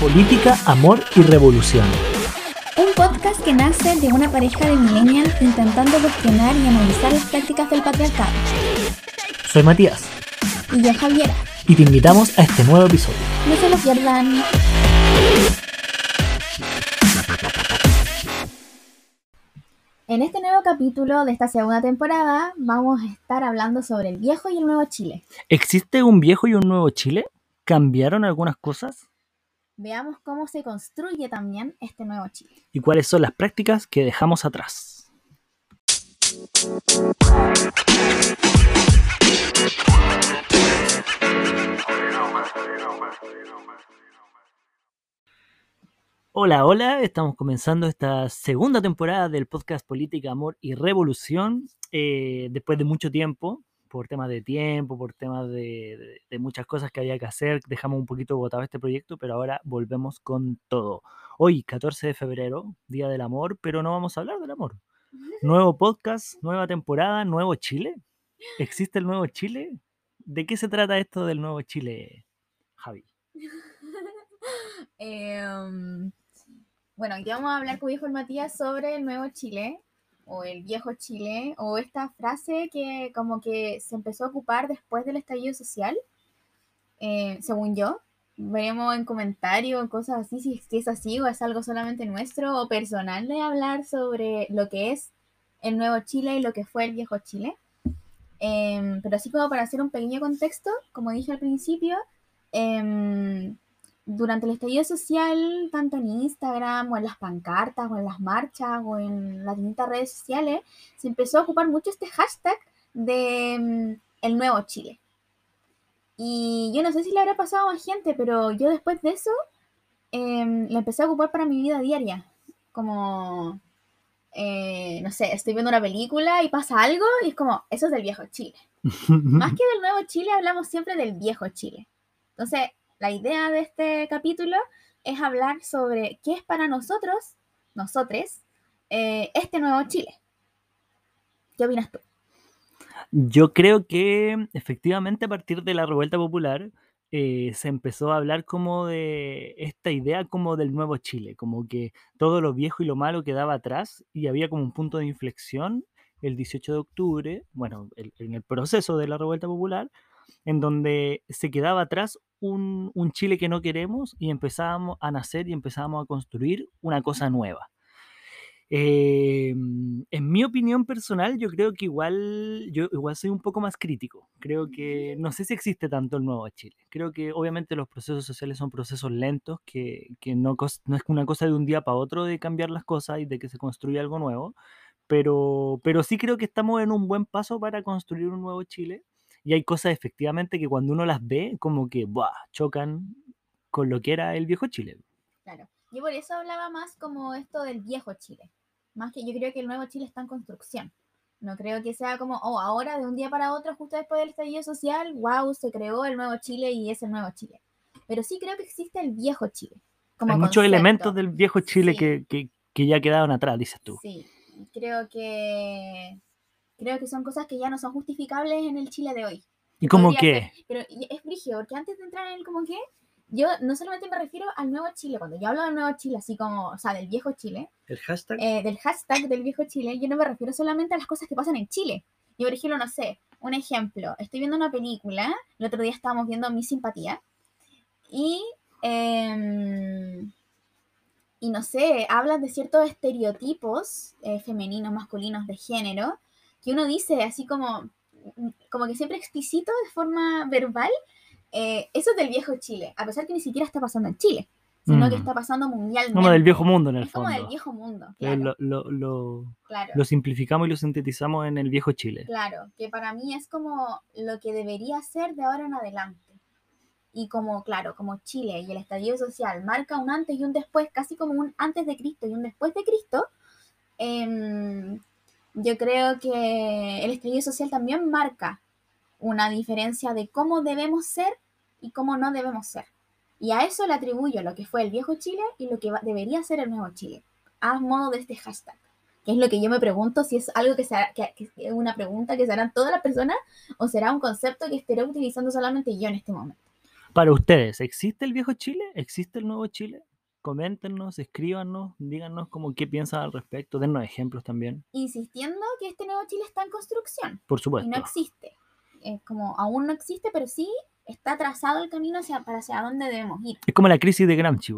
Política, Amor y Revolución. Un podcast que nace de una pareja de millennials intentando cuestionar y analizar las prácticas del patriarcado. Soy Matías. Y yo Javiera. Y te invitamos a este nuevo episodio. No se lo pierdan. En este nuevo capítulo de esta segunda temporada vamos a estar hablando sobre el viejo y el nuevo Chile. ¿Existe un viejo y un nuevo Chile? ¿Cambiaron algunas cosas? Veamos cómo se construye también este nuevo Chile. ¿Y cuáles son las prácticas que dejamos atrás? Hola, hola, estamos comenzando esta segunda temporada del podcast Política, Amor y Revolución. eh, después de mucho tiempo, por temas de tiempo, por temas de, muchas cosas que había que hacer, dejamos un poquito botado este proyecto, pero ahora volvemos con todo. Hoy, 14 de febrero, Día del Amor, pero no vamos a hablar del amor. Nuevo podcast, nueva temporada, nuevo Chile. ¿Existe el nuevo Chile? ¿De qué se trata esto del nuevo Chile, Javi? Em, bueno, aquí vamos a hablar con dijo el Matías sobre el nuevo Chile o el viejo Chile o esta frase que como que se empezó a ocupar después del estallido social, eh, según yo. Veremos en comentarios cosas así si, si es así o es algo solamente nuestro o personal de hablar sobre lo que es el nuevo Chile y lo que fue el viejo Chile. Em, pero así como para hacer un pequeño contexto, como dije al principio, em, durante el estallido social, tanto en Instagram o en las pancartas o en las marchas o en las distintas redes sociales, se empezó a ocupar mucho este hashtag de mm, el nuevo Chile. Y yo no sé si le habrá pasado a más gente, pero yo después de eso em, la empecé a ocupar para mi vida diaria. Como, eh, no sé, estoy viendo una película y pasa algo y es como, eso es del viejo Chile. Más que del nuevo Chile, hablamos siempre del viejo Chile. Entonces, la idea de este capítulo es hablar sobre qué es para nosotros, nosotres, eh, este nuevo Chile. ¿Qué opinas tú? Yo creo que efectivamente a partir de la revuelta popular eh, se empezó a hablar como de esta idea como del nuevo Chile, como que todo lo viejo y lo malo quedaba atrás y había como un punto de inflexión el 18 de octubre, bueno, en el proceso de la revuelta popular, en donde se quedaba atrás un, un Chile que no queremos y empezábamos a nacer y empezábamos a construir una cosa nueva. Eh, en mi opinión personal, yo creo que igual, yo igual soy un poco más crítico. Creo que no sé si existe tanto el nuevo Chile. Creo que obviamente los procesos sociales son procesos lentos, que, que no, es una cosa de un día para otro de cambiar las cosas y de que se construya algo nuevo. Pero, pero sí creo que estamos en un buen paso para construir un nuevo Chile. Y hay cosas efectivamente que cuando uno las ve, como que ¡buah! chocan con lo que era el viejo Chile. Claro. Yo por eso hablaba más como esto del viejo Chile. Más que yo creo que el nuevo Chile está en construcción. No creo que sea como, oh, ahora de un día para otro, justo después del estallido social, wow, se creó el nuevo Chile y es el nuevo Chile. Pero sí creo que existe el viejo Chile. Como hay muchos elementos del viejo Chile Sí. que, que, que ya quedaron atrás, dices tú. Sí, creo que creo que son cosas que ya no son justificables en el Chile de hoy. ¿Y como Podría qué? ser, Pero es brígido, porque antes de entrar en el como que, yo no solamente me refiero al nuevo Chile, cuando yo hablo del nuevo Chile, así como, o sea, del viejo Chile, El hashtag. eh, del hashtag del viejo Chile, yo no me refiero solamente a las cosas que pasan en Chile. Yo, por ejemplo, no sé, un ejemplo, estoy viendo una película, el otro día estábamos viendo Mi Simpatía, y, em, y no sé, hablan de ciertos estereotipos eh, femeninos, masculinos, de género, que uno dice así como, como que siempre explícito de forma verbal, eh, eso es del viejo Chile, a pesar que ni siquiera está pasando en Chile, sino que Mm. está pasando mundialmente. Como del viejo mundo en el Es como fondo. del viejo mundo, Eh, claro. Lo, lo- lo- claro. lo simplificamos y lo sintetizamos en el viejo Chile. Claro, que para mí es como lo que debería ser de ahora en adelante. Y como, claro, como Chile y el estallido social marca un antes y un después, casi como un antes de Cristo y un después de Cristo, em, yo creo que el estallido social también marca una diferencia de cómo debemos ser y cómo no debemos ser. Y a eso le atribuyo lo que fue el viejo Chile y lo que va- debería ser el nuevo Chile, a modo de este hashtag. Que es lo que yo me pregunto si es algo que, se hará- que, que es una pregunta que se harán todas las personas o será un concepto que estaré utilizando solamente yo en este momento. Para ustedes, ¿existe el viejo Chile? ¿Existe el nuevo Chile? Coméntenos, escríbanos, díganos como qué piensan al respecto, dennos ejemplos también, Insistiendo que este nuevo Chile está en construcción por y supuesto. no existe. Es como aún no existe, pero sí está trazado el camino hacia, para hacia dónde debemos ir. Es como la crisis de Gramsci.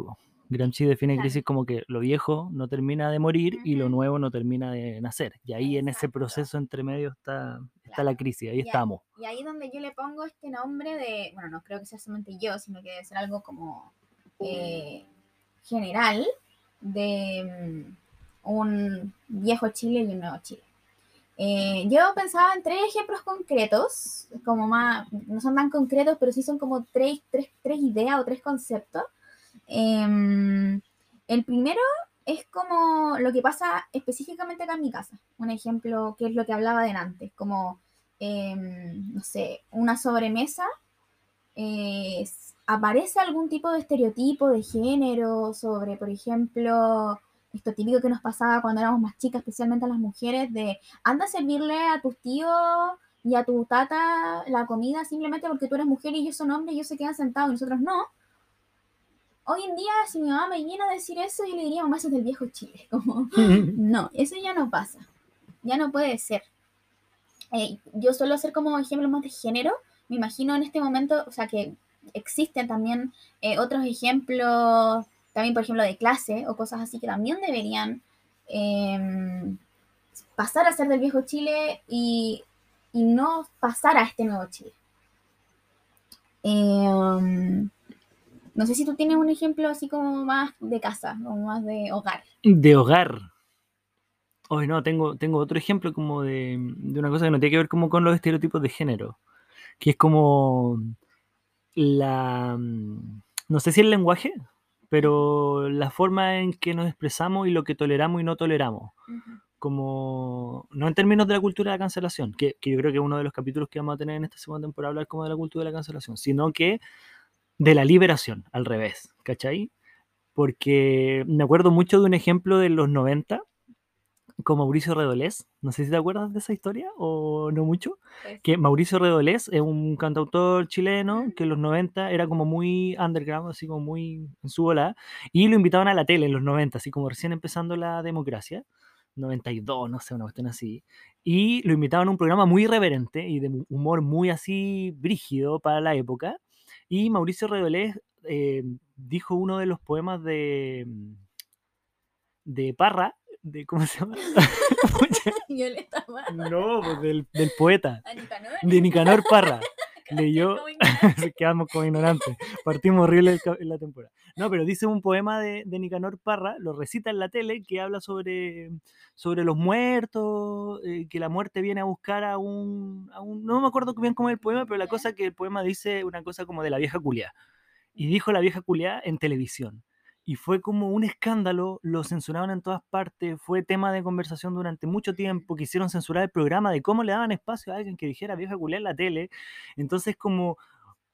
Gramsci define Claro. crisis como que lo viejo no termina de morir y lo nuevo no termina de nacer. Y ahí en ese proceso entre medio está, está la crisis, ahí estamos. Y ahí donde yo le pongo este nombre de, bueno, no creo que sea solamente yo, sino que debe ser algo como eh, general de mm, un viejo Chile y un nuevo Chile. Eh, yo pensaba en tres ejemplos concretos, como más, no son tan concretos, pero sí son como tres, tres, tres ideas o tres conceptos. Em, el primero es como lo que pasa específicamente acá en mi casa. Un ejemplo que es lo que hablaba delante, como, em, no sé, una sobremesa. eh, aparece algún tipo de estereotipo de género sobre, por ejemplo, esto típico que nos pasaba cuando éramos más chicas, especialmente a las mujeres, de anda a servirle a tus tíos y a tu tata la comida simplemente porque tú eres mujer y ellos son hombres y ellos se quedan sentados y nosotros no. Hoy en día, si mi mamá me viene a decir eso, yo le diría, mamá, eso es del viejo Chile. Como, no, eso ya no pasa. Ya no puede ser. Eh, yo suelo hacer como ejemplos más de género. Me imagino en este momento, o sea, que existen también eh, otros ejemplos, también por ejemplo de clase o cosas así que también deberían em, pasar a ser del viejo Chile y, y no pasar a este nuevo Chile. Em, no sé si tú tienes un ejemplo así como más de casa, como más de hogar. De hogar. Hoy no, tengo, tengo otro ejemplo como de, de una cosa que no tiene que ver como con los estereotipos de género, que es como la, mm, no sé si el lenguaje, pero la forma en que nos expresamos y lo que toleramos y no toleramos. Como, no en términos de la cultura de la cancelación, que, que yo creo que es uno de los capítulos que vamos a tener en esta segunda temporada, hablar como de la cultura de la cancelación, sino que de la liberación, al revés, ¿cachai? Porque me acuerdo mucho de un ejemplo de los 90 con Mauricio Redolés. No sé si te acuerdas de esa historia o no mucho. Pues, Que Mauricio Redolés es un cantautor chileno que en los 90 era como muy underground, así como muy en su bola. Y lo invitaban a la tele en los 90, así como recién empezando la democracia. 92, no sé, una cuestión así. Y lo invitaban a un programa muy irreverente y de humor muy así brígido para la época. Y Mauricio Redolés eh, dijo uno de los poemas de, de Parra, de ¿cómo se llama? Violeta Parra. no, pues del, del poeta, ¿A Nicanor? de Nicanor Parra. Leyó, quedamos como ignorantes, partimos horrible en la temporada. No, pero dice un poema de, de Nicanor Parra, lo recita en la tele, que habla sobre, sobre los muertos, eh, que la muerte viene a buscar a un, a un- No me acuerdo bien cómo es el poema, pero la cosa que el poema dice una cosa como de la vieja culia. Y dijo la vieja culia en televisión. Y fue como un escándalo, lo censuraron en todas partes, fue tema de conversación durante mucho tiempo, quisieron censurar el programa de cómo le daban espacio a alguien que dijera vieja culia en la tele. Entonces como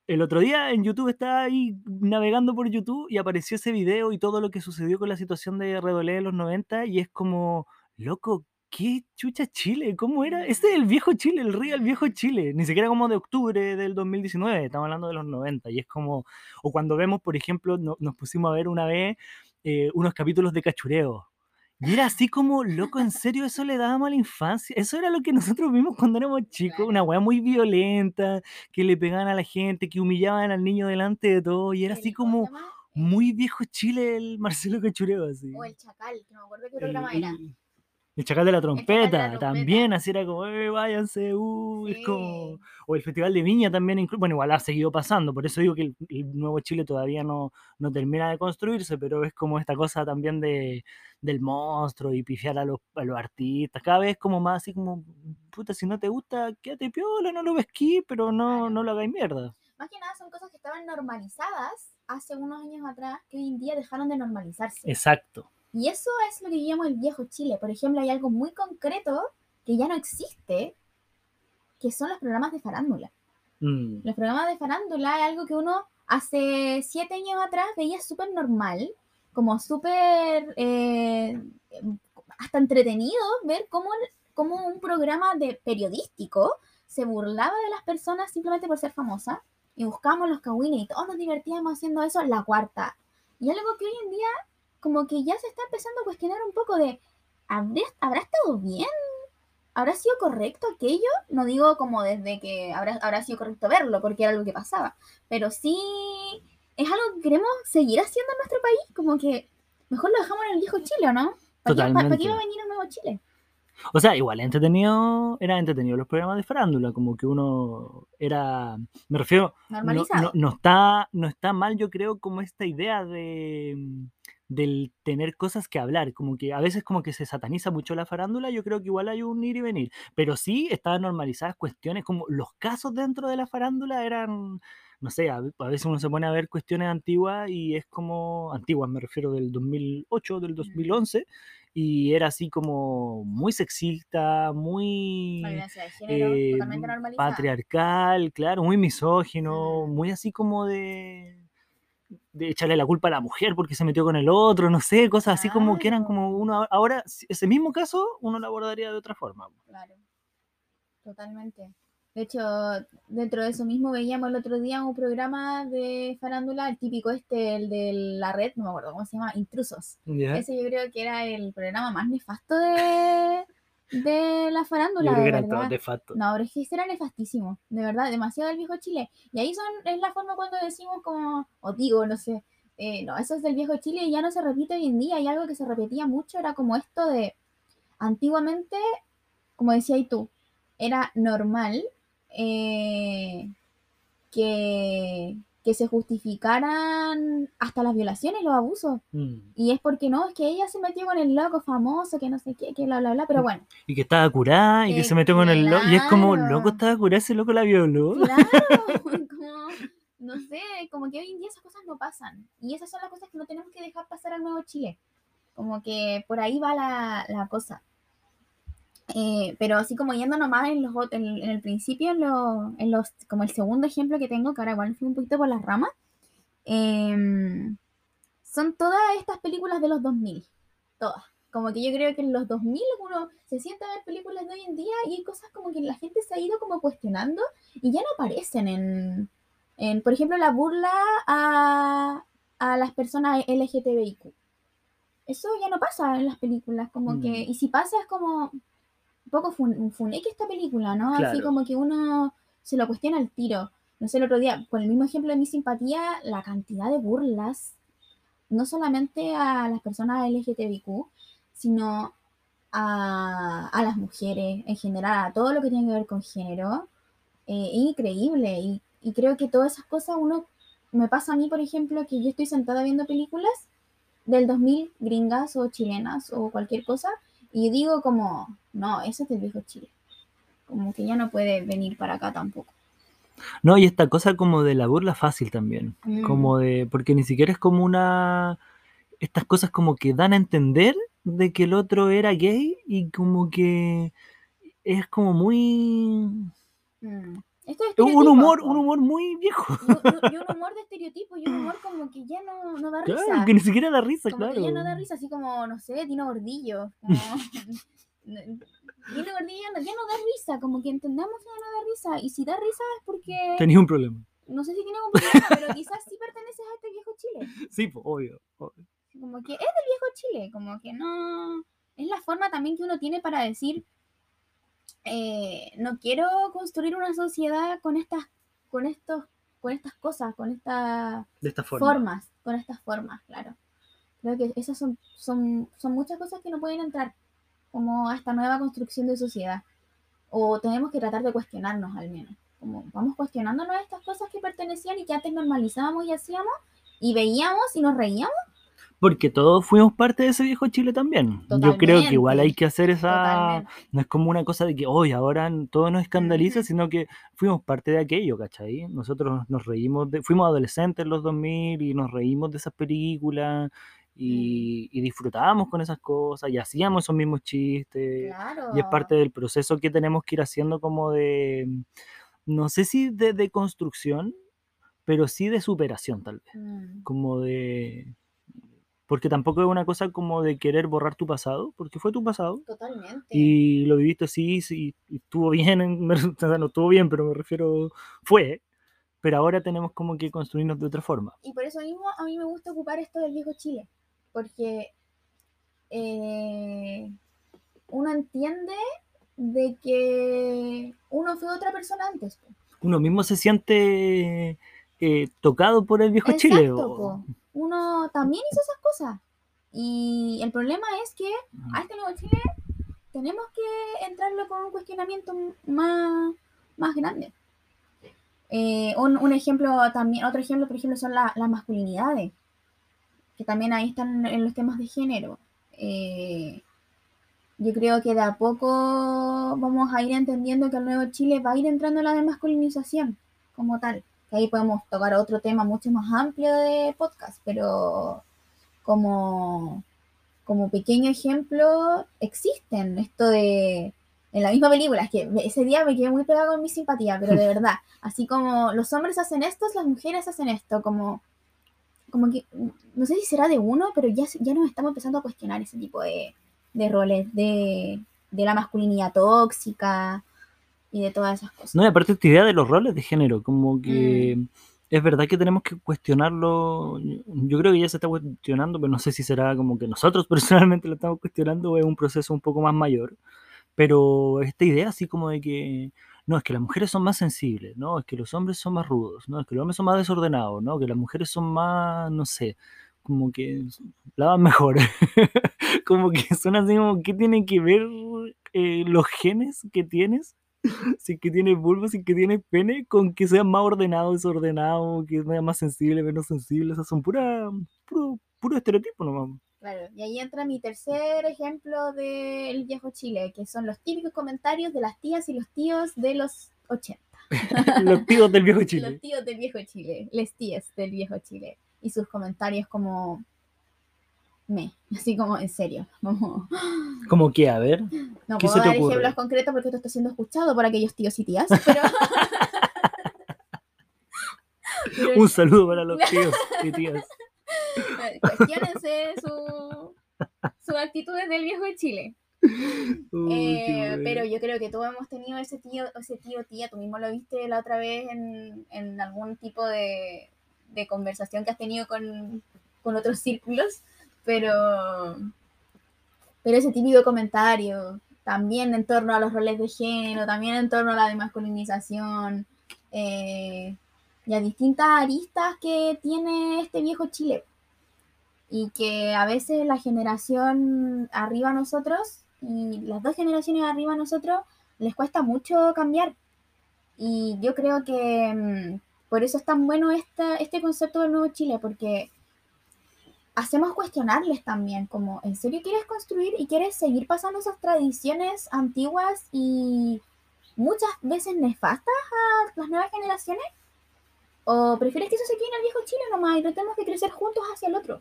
el otro día en YouTube estaba ahí navegando por YouTube y apareció ese video y todo lo que sucedió con la situación de Redolé en los 90 y es como, loco, ¿qué chucha Chile? ¿Cómo era? Ese es el viejo Chile, el real viejo Chile, ni siquiera como de octubre del 2019, estamos hablando de los 90 y es como, o cuando vemos, por ejemplo, no- nos pusimos a ver una vez eh, unos capítulos de cachureo. Y era así como, loco, en serio, eso le dábamos a la infancia. Eso era lo que nosotros vimos cuando éramos chicos. Una weá muy violenta, que le pegaban a la gente, que humillaban al niño delante de todo. Y era El- así ¿cómo como muy viejo Chile el Marcelo Cachureo, así. O el Chacal, que no me acuerdo qué El, programa era. El- chacal de la Chacal de la trompeta, también, así era como, eh, váyanse, uh, es como... O el Festival de Viña también, bueno, igual ha seguido pasando, por eso digo que el, el Nuevo Chile todavía no, no termina de construirse, pero es como esta cosa también de, del monstruo y pifiar a los, a los artistas, cada vez como más así como, puta, si no te gusta, quédate piola, no lo vesquí, pero no, Claro. no lo hagáis mierda. Más que nada son cosas que estaban normalizadas hace unos años atrás que hoy en día dejaron de normalizarse. Exacto. Y eso es lo que llamamos el viejo Chile. Por ejemplo, hay algo muy concreto que ya no existe, que son los programas de farándula. Mm, Los programas de farándula es algo que uno hace siete años atrás veía súper normal, como súper eh, hasta entretenido ver cómo, cómo un programa de periodístico se burlaba de las personas simplemente por ser famosa y buscábamos los cagüines y todos nos divertíamos haciendo eso, la cuarta. Y algo que hoy en día como que ya se está empezando a cuestionar un poco de, ¿habrá, ¿habrá estado bien? ¿Habrá sido correcto aquello? No digo como desde que habrá, habrá sido correcto verlo, porque era algo que pasaba, pero sí es algo que queremos seguir haciendo en nuestro país, como que mejor lo dejamos en el viejo Chile, ¿o no? ¿Para qué, Totalmente. para qué va a venir un nuevo Chile? O sea, igual entretenido, era entretenido los programas de farándula, como que uno era, me refiero, no, Normalizado. no, no está, no está mal yo creo como esta idea de del tener cosas que hablar, como que a veces como que se sataniza mucho la farándula, yo creo que igual hay un ir y venir, pero sí estaban normalizadas cuestiones como los casos dentro de la farándula eran, no sé, a, a veces uno se pone a ver cuestiones antiguas y es como, antiguas me refiero del 2008, del 2011, y era así como muy sexista, muy género, eh, patriarcal, claro, muy misógino, muy así como de de echarle la culpa a la mujer porque se metió con el otro, no sé, cosas así como que eran como uno ahora ese mismo caso uno lo abordaría de otra forma. Claro, totalmente. De hecho, dentro de eso mismo veíamos el otro día un programa de farándula, el típico este, el de la red, no me acuerdo cómo se llama, Intrusos. Ese yo creo que era el programa más nefasto de, de la Yo farándula, creo que de eran de facto. No, pero es que ese era nefastísimo, de verdad, demasiado del viejo Chile. Y ahí son, es la forma cuando decimos como, o digo, no sé, eh, no, eso es del viejo Chile y ya no se repite hoy en día. Y algo que se repetía mucho era como esto de, antiguamente, como decías tú, era normal eh, que, que se justificaran hasta las violaciones, los abusos. Mm. Y es porque no, es que ella se metió con el loco famoso, que no sé qué, que bla, bla, bla. Pero bueno, Y que estaba curada y que se metió con el loco. Y es como, loco estaba curada, ese loco la violó. Claro, como, no sé, como que hoy en día esas cosas no pasan. Y esas son las cosas que no tenemos que dejar pasar al nuevo Chile. Como que por ahí va la, la cosa. Eh, pero así como yendo nomás en, los, en, en el principio, en, lo- en los, como el segundo ejemplo que tengo, que ahora igual fui un poquito por las ramas, em, son todas estas películas de los 2000. Todas. Como que yo creo que en los 2000 uno se sienta a ver películas de hoy en día y hay cosas como que la gente se ha ido como cuestionando y ya no aparecen en, en por ejemplo, la burla a, a las personas LGTBIQ. Eso ya no pasa en las películas, como Mm. que, y si pasa es como un poco fun, funeque esta película, ¿no? Así como que uno se lo cuestiona al tiro. No sé, el otro día, con el mismo ejemplo de mi simpatía, la cantidad de burlas, no solamente a las personas LGTBIQ, sino a, a las mujeres en general, a todo lo que tiene que ver con género, eh, es increíble. Y, y creo que todas esas cosas uno, me pasa a mí, por ejemplo, que yo estoy sentada viendo películas del 2000, gringas o chilenas o cualquier cosa, y digo como, no, eso es del viejo Chile. Como que ya no puede venir para acá tampoco. No, y esta cosa como de la burla fácil también. Mm. Como de. Porque ni siquiera es como una. Estas cosas como que dan a entender de que el otro era gay y como que es como muy. Mm. Esto es Un humor, un humor muy viejo. Y, un humor de estereotipo y un humor como que ya no, no da risa. Claro, que ni siquiera da risa, como claro. que ya no da risa, así como, no sé, Dino Gordillo. Como... Dino Gordillo no- ya no da risa, como que entendamos que ya no da risa. Y si da risa es porque, Tenía un problema. no sé si tiene un problema, pero quizás sí perteneces a este viejo Chile. Sí, pues, obvio. obvio. Como que es del viejo Chile, como que no... Es la forma también que uno tiene para decir, eh, no quiero construir una sociedad con estas, con estos, con estas cosas, con estas esta forma. formas, con estas formas, claro. Creo que esas son, son, son muchas cosas que no pueden entrar como a esta nueva construcción de sociedad. O tenemos que tratar de cuestionarnos al menos. Como vamos cuestionándonos estas cosas que pertenecían y que antes normalizábamos y hacíamos y veíamos y nos reíamos. Porque todos fuimos parte de ese viejo Chile también. Yo creo que igual hay que hacer esa. Totalmente. No es como una cosa de que hoy ahora todo nos escandaliza, sino que fuimos parte de aquello, ¿cachai? Nosotros nos reímos, de, fuimos adolescentes en los 2000 y nos reímos de esas películas y, y disfrutábamos con esas cosas y hacíamos esos mismos chistes. Claro. Y es parte del proceso que tenemos que ir haciendo como de, no sé si de, de construcción, pero sí de superación tal vez. Mm, Como de... Porque tampoco es una cosa como de querer borrar tu pasado, porque fue tu pasado Totalmente. y lo viviste así, sí, y estuvo bien, no estuvo bien, pero me refiero, fue, pero ahora tenemos como que construirnos de otra forma. Y por eso mismo a mí me gusta ocupar esto del viejo Chile, porque eh, uno entiende de que uno fue otra persona antes. Uno mismo se siente eh, tocado por el viejo Exacto, Chile. o- po. Uno también hizo esas cosas. Y el problema es que a este nuevo Chile tenemos que entrarlo con un cuestionamiento más, más grande. Eh, un, un ejemplo también, otro ejemplo, por ejemplo, son la- las masculinidades, que también ahí están en los temas de género. Eh, yo creo que de a poco vamos a ir entendiendo que el nuevo Chile va a ir entrando en la desmasculinización como tal. Que ahí podemos tocar otro tema mucho más amplio de podcast, pero como, como pequeño ejemplo existen esto de en la misma película, es que ese día me quedé muy pegado con mi simpatía, pero de verdad, así como los hombres hacen esto, las mujeres hacen esto, como, como que, no sé si será de uno, pero ya, ya nos estamos empezando a cuestionar ese tipo de, de roles, de, de la masculinidad tóxica y de todas esas cosas. No, y aparte esta idea de los roles de género, como que es verdad que tenemos que cuestionarlo. Yo creo que ya se está cuestionando, pero no sé si será como que nosotros personalmente lo estamos cuestionando o es un proceso un poco más mayor. Pero esta idea así como de que no, es que las mujeres son más sensibles, no, es que los hombres son más rudos, no, es que los hombres son más desordenados, no, que las mujeres son más, no sé, como que lavan mejor. como que son así como, ¿qué tienen que ver eh, los genes que tienes? Si es que tienes vulva, si es que tienes pene, con que seas más ordenado, desordenado, que seas más sensible, menos sensible, esas son pura, puro, puro estereotipo nomás. Claro, y ahí entra mi tercer ejemplo del viejo Chile, que son los típicos comentarios de las tías y los tíos de los 80. Los tíos del viejo Los Chile. tíos del viejo Chile, les tías del viejo Chile. Y sus comentarios como... Me, así como en serio. Como, Como que, a ver, no ¿Qué puedo se te dar ocurre? ejemplos concretos porque esto está siendo escuchado por aquellos tíos y tías, pero... pero un saludo para los tíos y tías. cuestiónense su, sus actitudes del viejo Chile. Uy, qué Eh, pero yo creo que todos hemos tenido ese tío, ese tío tía, tú mismo lo viste la otra vez en, en algún tipo de, de conversación que has tenido con, con otros círculos, pero, pero ese típico comentario, también en torno a los roles de género, también en torno a la demasculinización, eh, y a distintas aristas que tiene este viejo Chile. Y que a veces la generación arriba a nosotros y las dos generaciones arriba a nosotros les cuesta mucho cambiar. Y yo creo que mm, por eso es tan bueno esta, este concepto del nuevo Chile, porque hacemos cuestionarles también, como, ¿en serio quieres construir y quieres seguir pasando esas tradiciones antiguas y muchas veces nefastas a las nuevas generaciones? ¿O prefieres que eso se quede en el viejo Chile nomás y tratemos de crecer juntos hacia el otro?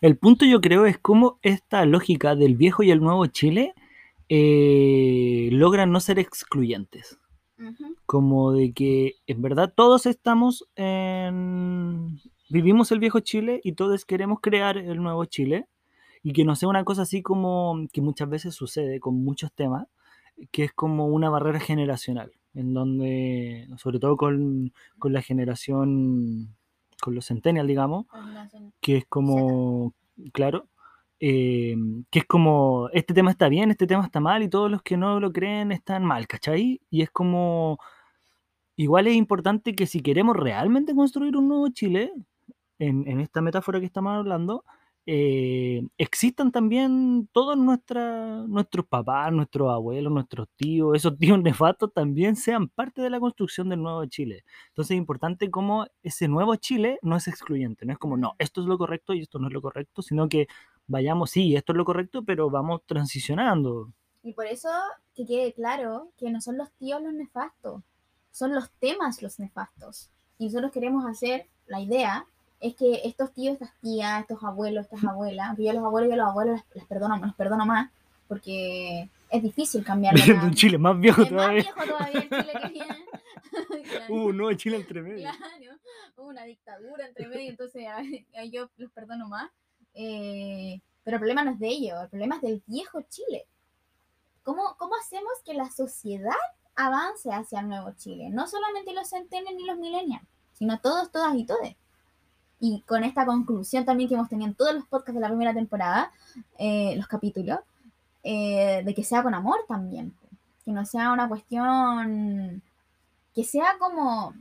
El punto yo creo es cómo esta lógica del viejo y el nuevo Chile eh, logran no ser excluyentes. Como de que en verdad todos estamos en... Vivimos el viejo Chile y todos queremos crear el nuevo Chile y que no sea una cosa así como que muchas veces sucede con muchos temas, que es como una barrera generacional, en donde, sobre todo con, con la generación, con los centennials, digamos, que es como, claro, eh, que es como, este tema está bien, este tema está mal y todos los que no lo creen están mal, ¿cachai? Y es como, igual es importante que si queremos realmente construir un nuevo Chile, en, en esta metáfora que estamos hablando, eh, existan también todos nuestra, nuestros papás, nuestros abuelos, nuestros tíos, esos tíos nefastos también sean parte de la construcción del nuevo Chile. Entonces es importante como ese nuevo Chile no es excluyente, no es como, no, esto es lo correcto y esto no es lo correcto, sino que vayamos, sí, esto es lo correcto, pero vamos transicionando. Y por eso que quede claro que no son los tíos los nefastos, son los temas los nefastos. Y nosotros queremos hacer, la idea es que estos tíos, estas tías, estos abuelos, estas abuelas, yo a los abuelos y a los abuelos les perdono, los perdono más, porque es difícil cambiar Viendo un Chile más viejo Es más todavía. viejo todavía el Chile que viene. Hubo un nuevo Chile entre medio. Claro, hubo una dictadura entre medio, entonces a, a yo los perdono más. Eh, pero el problema no es de ellos, el problema es del viejo Chile. ¿Cómo, ¿Cómo hacemos que la sociedad avance hacia el nuevo Chile? No solamente los centennials ni los millennials, sino todos, todas y todes. Y con esta conclusión también que hemos tenido en todos los podcasts de la primera temporada, eh, los capítulos, eh, de que sea con amor también, que no sea una cuestión, que sea como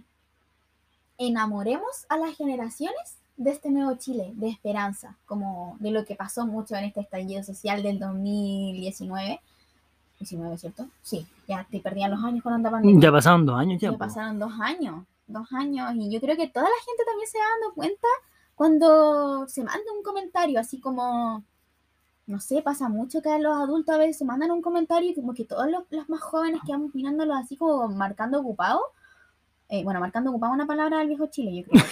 enamoremos a las generaciones de este nuevo Chile, de esperanza, como de lo que pasó mucho en este estallido social del 2019. 19, ¿cierto? Sí, ya te perdían los años con andaban. Ya pasaron dos años ya. Ya pasaron dos años, dos años, y yo creo que toda la gente también se va dando cuenta cuando se manda un comentario, así como, no sé, pasa mucho que los adultos a veces se mandan un comentario y como que todos los, los más jóvenes quedan mirándolo así como marcando ocupado eh, bueno, marcando ocupaba una palabra del viejo Chile, yo creo.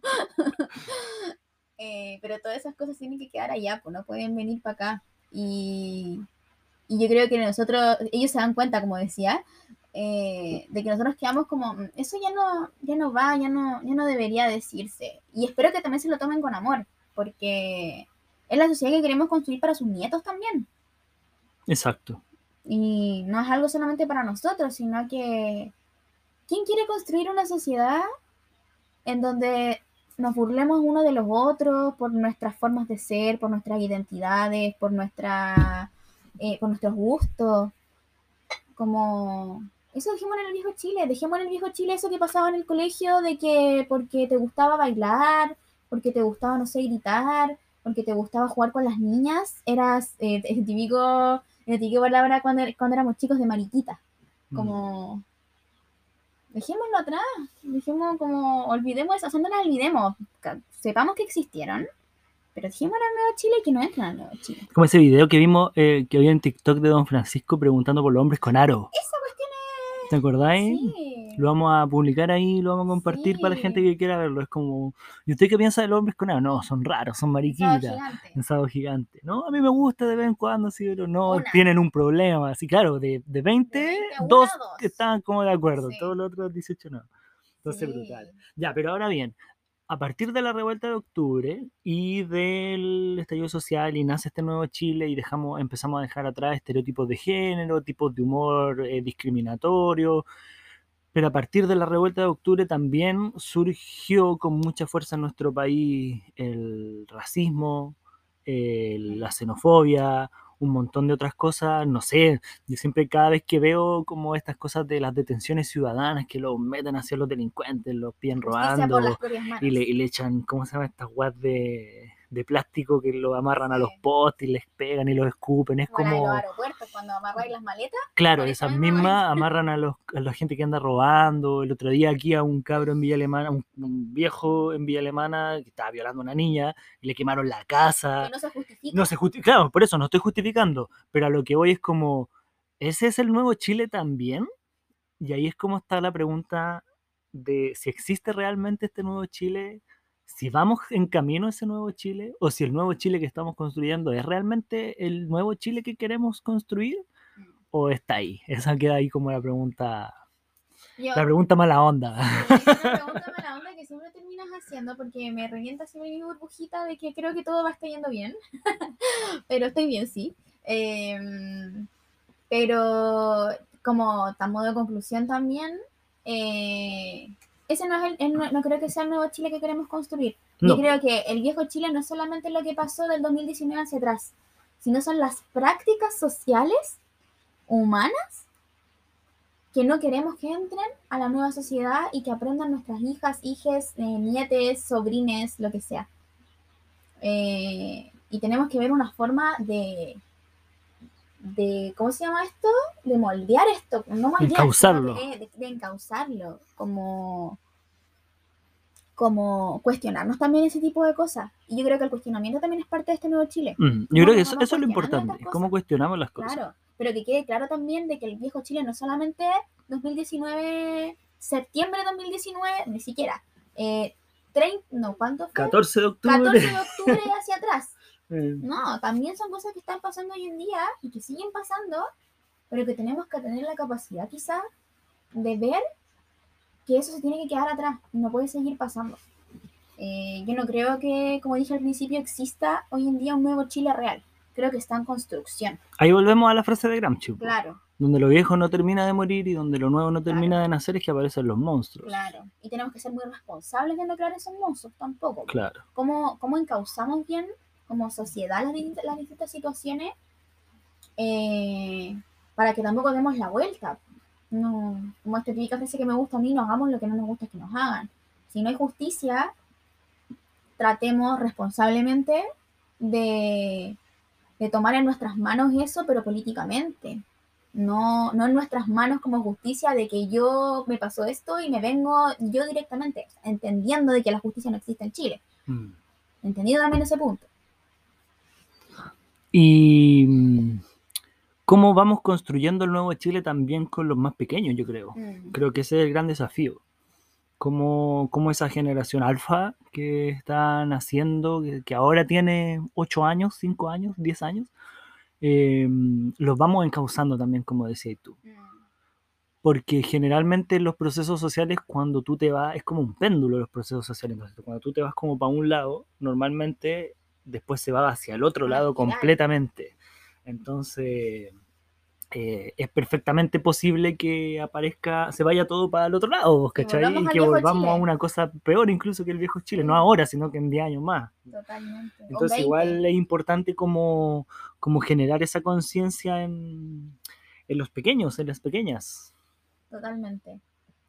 Eh, pero todas esas cosas tienen que quedar allá, pues no pueden venir para acá. Y, yo creo que nosotros, ellos se dan cuenta, como decía, eh, de que nosotros quedamos como, mm, eso ya no, ya no va, ya no, ya no debería decirse. Y espero que también se lo tomen con amor, porque es la sociedad que queremos construir para sus nietos también. Exacto. Y no es algo solamente para nosotros, sino que ¿quién quiere construir una sociedad en donde nos burlemos uno de los otros por nuestras formas de ser, por nuestras identidades, por nuestra, eh, por nuestros gustos? Como eso dijimos en el viejo Chile, dejemos en el viejo Chile eso que pasaba en el colegio de que porque te gustaba bailar, porque te gustaba, no sé, gritar, porque te gustaba jugar con las niñas, eras eh, el típico en que palabra cuando, cuando éramos chicos de mariquita. Mm. Como. Dejémoslo atrás. Dejemos como. Olvidemos eso. O sea, no olvidemos. Sepamos que existieron. Pero dejémoslo al Nuevo Chile y que no entren al Nuevo Chile. Como ese video que vimos eh, que había en TikTok de Don Francisco preguntando por los hombres con aro. ¿Te acordáis? Sí. Lo vamos a publicar ahí, lo vamos a compartir para la gente que quiera verlo. Es como, ¿y usted qué piensa de los hombres con agua? No, son raros, son mariquitas. Pensado gigante. No, a mí me gusta de vez en cuando, sí, pero no tienen un problema. Así, claro, de, de 20, dos, están como de acuerdo, todos los otros 18 no. Entonces, brutal. Ya, pero ahora bien, a partir de la revuelta de octubre y del estallido social y nace este nuevo Chile y dejamos, empezamos a dejar atrás estereotipos de género, tipos de humor eh, discriminatorio, pero a partir de la revuelta de octubre también surgió con mucha fuerza en nuestro país el racismo, la xenofobia, un montón de otras cosas, no sé, yo siempre cada vez que veo como estas cosas de las detenciones ciudadanas que los meten hacia los delincuentes, los piden robando y le, y le, echan, ¿cómo se llama? Estas guas de de plástico que lo amarran a los postes y les pegan y los escupen. Es como. los aeropuertos, cuando amarráis las maletas. Claro, esas mismas amarran a, los, a la gente que anda robando. El otro día aquí a un cabro en Villa Alemana, un, viejo en Villa Alemana que estaba violando a una niña y le quemaron la casa. Que no se justifica. No se Claro, por eso no estoy justificando. Pero a lo que voy es como. ¿Ese es el nuevo Chile también? Y ahí es como está la pregunta de si existe realmente este nuevo Chile si vamos en camino a ese nuevo Chile o si el nuevo Chile que estamos construyendo es realmente el nuevo Chile que queremos construir mm. o está ahí. Esa queda ahí como la pregunta. la pregunta mala onda. la pregunta mala onda que siempre terminas haciendo porque me revienta siempre mi burbujita de que creo que todo va a estar yendo bien. pero estoy bien, sí. Em, pero como tan modo de conclusión también, eh, ese no es el, no, creo que sea el nuevo Chile que queremos construir. Yo creo que el viejo Chile no es solamente lo que pasó del 2019 hacia atrás, sino son las prácticas sociales humanas que no queremos que entren a la nueva sociedad y que aprendan nuestras hijas, hijes, eh, nietes, sobrines, lo que sea. Eh, y tenemos que ver una forma de, de, ¿cómo se llama esto? De moldear esto, no moldear, encauzarlo. De, de, encauzarlo, como, como cuestionarnos también ese tipo de cosas. Y yo creo que el cuestionamiento también es parte de este nuevo Chile. Mm, yo creo que eso, eso es lo importante, cómo cuestionamos las cosas. Claro, pero que quede claro también de que el viejo Chile no solamente 2019, septiembre de 2019, ni siquiera. Eh, 30, no, ¿cuánto fue? 14 de octubre. 14 de octubre hacia atrás. No, también son cosas que están pasando hoy en día y que siguen pasando, pero que tenemos que tener la capacidad quizá de ver que eso se tiene que quedar atrás, no puede seguir pasando. Eh, yo no creo que, como dije al principio, exista hoy en día un nuevo Chile real. Creo que está en construcción. Ahí volvemos a la frase de Gramsci. Claro, Donde lo viejo no termina de morir y donde lo nuevo no termina Claro. de nacer es que aparecen los monstruos. Claro. Y tenemos que ser muy responsables de no crear esos monstruos tampoco. Claro. ¿Cómo, cómo encauzamos bien como sociedad las, distintas- las distintas situaciones eh, para que tampoco demos la vuelta? No, como esta típica frase que me gusta a mí, no hagamos lo que no nos gusta que nos hagan. Si no hay justicia, tratemos responsablemente de, de tomar en nuestras manos eso, pero políticamente. No, no en nuestras manos como justicia de que yo me pasó esto y me vengo yo directamente, entendiendo de que la justicia no existe en Chile. Mm. Entendido también ese punto. Y mm, cómo vamos construyendo el nuevo Chile también con los más pequeños, yo creo. Creo que ese es el gran desafío. Cómo, cómo esa generación alfa que está naciendo, que, que ahora tiene 8 años, 5 años, 10 años, eh, los vamos encauzando también, como decías tú. Porque generalmente los procesos sociales, cuando tú te vas, es como un péndulo los procesos sociales. Entonces, cuando tú te vas como para un lado, normalmente después se va hacia el otro lado completamente. Entonces, eh, es perfectamente posible que aparezca, se vaya todo para el otro lado, Que ¿cachai? volvamos Y que volvamos a una cosa peor incluso que el viejo Chile, no ahora, sino que en 10 años más. Totalmente. Entonces 20. igual es importante como, como generar esa conciencia en, en los pequeños, en las pequeñas. Totalmente.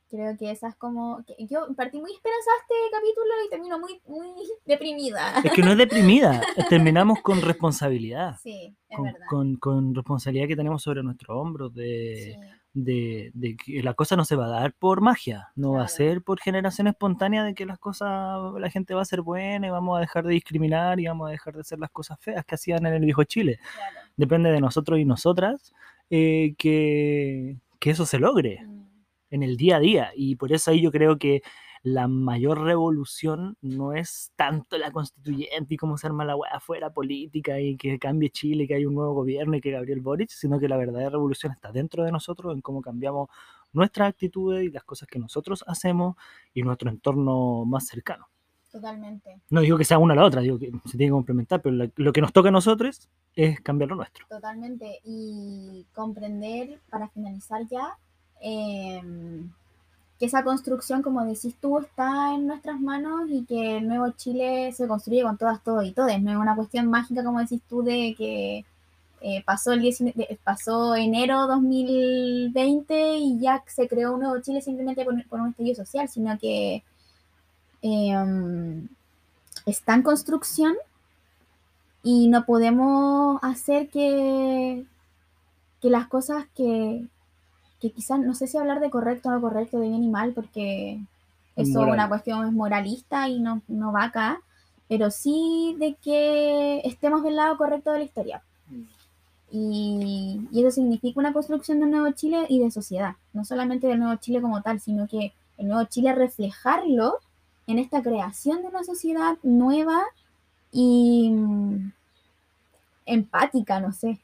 Creo que esa es como. yo partí muy esperanzada este capítulo y termino muy, muy deprimida. Es que no es deprimida, terminamos con responsabilidad, Sí, es con, verdad. con- con responsabilidad que tenemos sobre nuestros hombros, de, Sí, de, de que la cosa no se va a dar por magia, no va a ser por generación espontánea de que las cosas, la gente va a ser buena y vamos a dejar de discriminar y vamos a dejar de hacer las cosas feas que hacían en el viejo Chile. claro. Depende de nosotros y nosotras eh, que, que eso se logre Mm, en el día a día. Y por eso ahí yo creo que la mayor revolución no es tanto la constituyente y cómo se arma la weá afuera política y que cambie Chile, que hay un nuevo gobierno y que Gabriel Boric, sino que la verdadera revolución está dentro de nosotros, en cómo cambiamos nuestras actitudes y las cosas que nosotros hacemos y nuestro entorno más cercano. Totalmente, No digo que sea una a la otra, digo que se tiene que complementar, pero lo que nos toca a nosotros es cambiar lo nuestro. totalmente. Y comprender, para finalizar ya, em, que esa construcción, como decís tú, está en nuestras manos y que el nuevo Chile se construye con todas, todos y todes. No es una cuestión mágica, como decís tú, de que eh, pasó, el 19 de- pasó enero 2020 y ya se creó un nuevo Chile simplemente por, un estallido social, sino que em, está en construcción y no podemos hacer que, que las cosas que, que quizás, no sé si hablar de correcto o no correcto, de bien y mal, porque Es eso es una cuestión moralista y no, no va acá, pero sí de que estemos del lado correcto de la historia. Y, y eso significa una construcción de un nuevo Chile y de sociedad, no solamente del nuevo Chile como tal, sino que el nuevo Chile reflejarlo en esta creación de una sociedad nueva y mm, empática, no sé.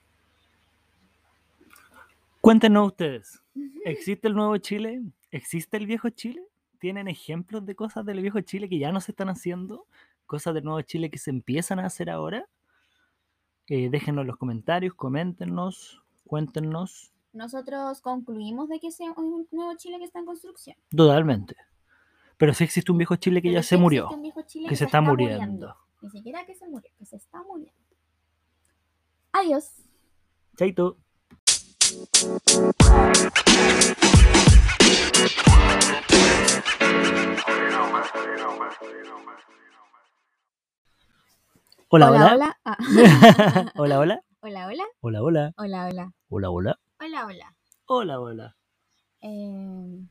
Cuéntenos ustedes, ¿existe el nuevo Chile? ¿Existe el viejo Chile? ¿Tienen ejemplos de cosas del viejo Chile que ya no se están haciendo? ¿Cosas del nuevo Chile que se empiezan a hacer ahora? Eh, déjenos en los comentarios, coméntenos, cuéntenos. Nosotros concluimos de que es un nuevo Chile que está en construcción. Totalmente. Pero sí existe un viejo Chile que Pero ya sí se murió, existe un viejo Chile que se está muriendo. Ni siquiera que se murió, que se está muriendo. Adiós. Chaito. Hola, hola. hola. Ah. Hola, hola. hola, hola. Hola, hola. Hola, hola. Hola, hola. Hola, hola. Hola, hola. Eh,